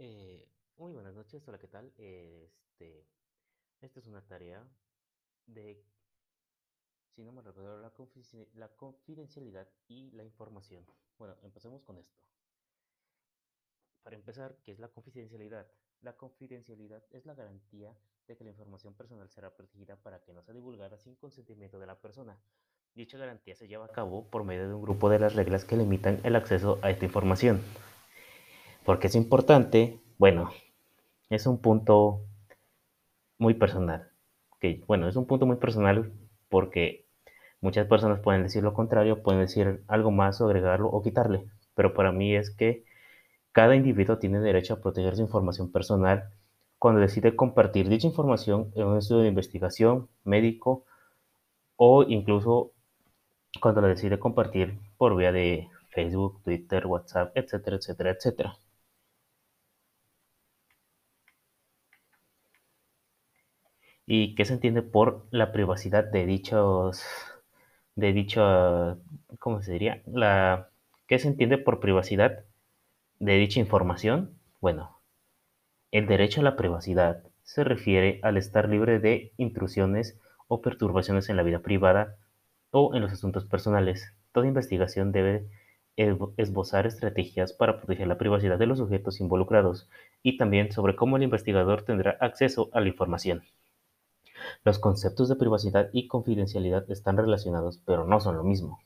Eh, muy buenas noches, hola, ¿qué tal? Este, esta es una tarea de, si no me recuerdo, la, confidencialidad y la información. Bueno, empecemos con esto. Para empezar, ¿qué es la confidencialidad? La confidencialidad es la garantía de que la información personal será protegida para que no sea divulgada sin consentimiento de la persona. Dicha garantía se lleva a cabo por medio de un grupo de las reglas que limitan el acceso a esta información. ¿Por qué es importante? Bueno, es un punto muy personal. Que, bueno, es un punto muy personal porque muchas personas pueden decir lo contrario, pueden decir algo más o agregarlo o quitarle. Pero para mí es que cada individuo tiene derecho a proteger su información personal cuando decide compartir dicha información en un estudio de investigación, médico o incluso cuando la decide compartir por vía de Facebook, Twitter, WhatsApp, etcétera, etcétera, etcétera. ¿Y qué se entiende por la privacidad de dichos, de dicha, ¿cómo se diría? La, ¿qué se entiende por privacidad de dicha información? Bueno, el derecho a la privacidad se refiere al estar libre de intrusiones o perturbaciones en la vida privada o en los asuntos personales. Toda investigación debe esbozar estrategias para proteger la privacidad de los sujetos involucrados y también sobre cómo el investigador tendrá acceso a la información. Los conceptos de privacidad y confidencialidad están relacionados, pero no son lo mismo.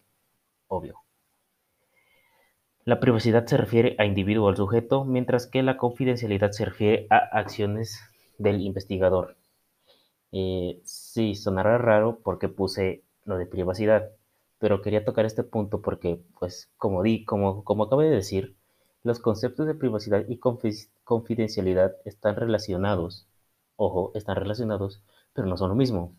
Obvio. La privacidad se refiere a individuo al sujeto, mientras que la confidencialidad se refiere a acciones del investigador. Eh, sí, sonará raro porque puse lo de privacidad, pero quería tocar este punto porque, pues, como di, como, como acabo de decir, los conceptos de privacidad y confidencialidad están relacionados. Ojo, están relacionados, pero no son lo mismo.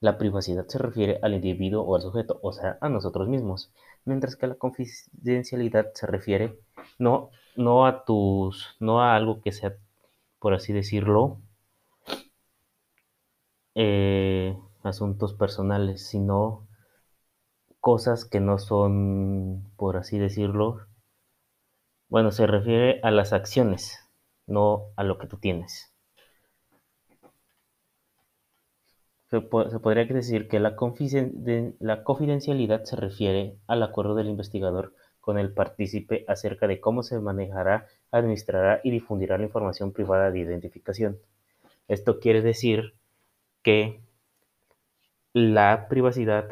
La privacidad se refiere al individuo o al sujeto, o sea, a nosotros mismos, mientras que la confidencialidad se refiere no, no a tus, no a algo que sea, por así decirlo, eh, asuntos personales, sino cosas que no son, por así decirlo, bueno, se refiere a las acciones, no a lo que tú tienes. Se, podría decir que la, la confidencialidad se refiere al acuerdo del investigador con el partícipe acerca de cómo se manejará, administrará y difundirá la información privada de identificación. Esto quiere decir que la privacidad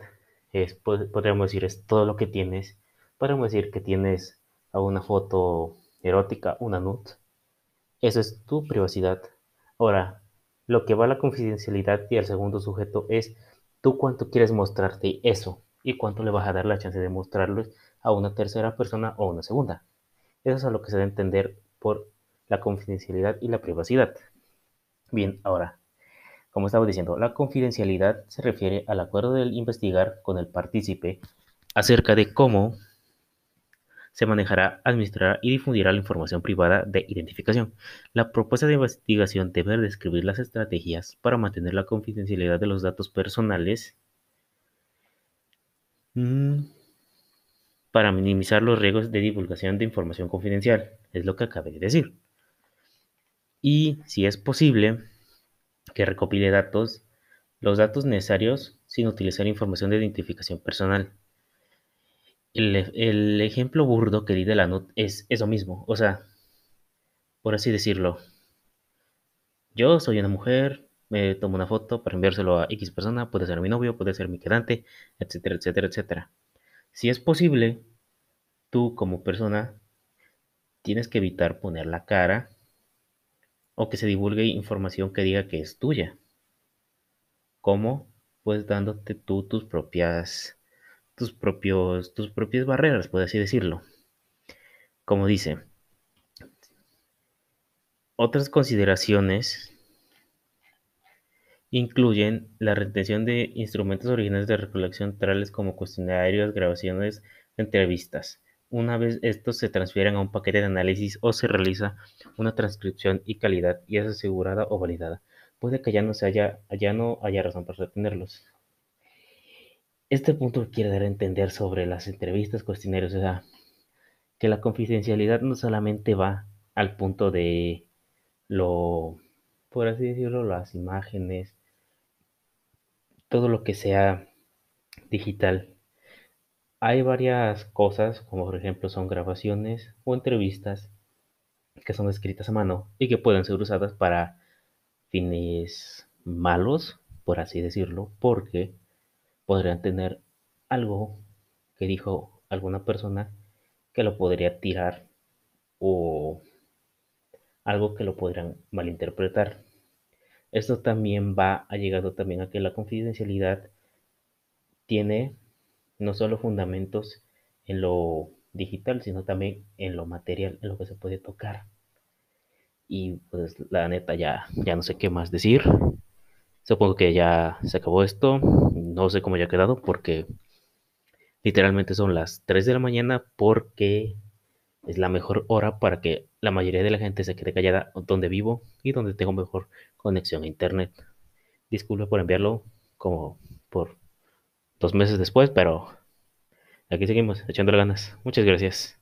es, podríamos decir, es todo lo que tienes. Podríamos decir que tienes una foto erótica, una nude. Eso es tu privacidad. Ahora, lo que va a la confidencialidad y al segundo sujeto es tú cuánto quieres mostrarte eso y cuánto le vas a dar la chance de mostrarlo a una tercera persona o una segunda. Eso es a lo que se debe entender por la confidencialidad y la privacidad. Bien, ahora, como estaba diciendo, la confidencialidad se refiere al acuerdo del investigar con el partícipe acerca de cómo se manejará, administrará y difundirá la información privada de identificación. La propuesta de investigación debe describir las estrategias para mantener la confidencialidad de los datos personales mm, para minimizar los riesgos de divulgación de información confidencial. Es lo que acabé de decir. Y si es posible, que recopile datos, los datos necesarios sin utilizar información de identificación personal el, ejemplo burdo que di de la NUT es eso mismo, o sea, por así decirlo. Yo soy una mujer, me tomo una foto para enviárselo a X persona, puede ser mi novio, puede ser mi quedante, etcétera, etcétera, etcétera. Si es posible, tú como persona tienes que evitar poner la cara o que se divulgue información que diga que es tuya. ¿Cómo? Pues dándote tú tus propias tus, propios, tus propias barreras, por así decirlo. Como dice, otras consideraciones incluyen la retención de instrumentos originales de recolección tales como cuestionarios, grabaciones, entrevistas. Una vez estos se transfieren a un paquete de análisis o se realiza una transcripción y calidad y es asegurada o validada, puede que ya no, se haya, ya no haya razón para retenerlos. Este punto quiere dar a entender sobre las entrevistas, cuestionarios, o sea, que la confidencialidad no solamente va al punto de lo, por así decirlo, las imágenes, todo lo que sea digital. Hay varias cosas, como por ejemplo son grabaciones o entrevistas que son escritas a mano y que pueden ser usadas para fines malos, por así decirlo, porque podrían tener algo que dijo alguna persona que lo podría tirar o algo que lo podrían malinterpretar. Esto también va allegado también a que la confidencialidad tiene no solo fundamentos en lo digital, sino también en lo material, en lo que se puede tocar. Y pues la neta ya, ya no sé qué más decir. Supongo que ya se acabó esto. No sé cómo ya ha quedado porque literalmente son las 3 de la mañana porque es la mejor hora para que la mayoría de la gente se quede callada donde vivo y donde tengo mejor conexión a internet. Disculpe por enviarlo como por dos meses después, pero aquí seguimos echándole ganas. Muchas gracias.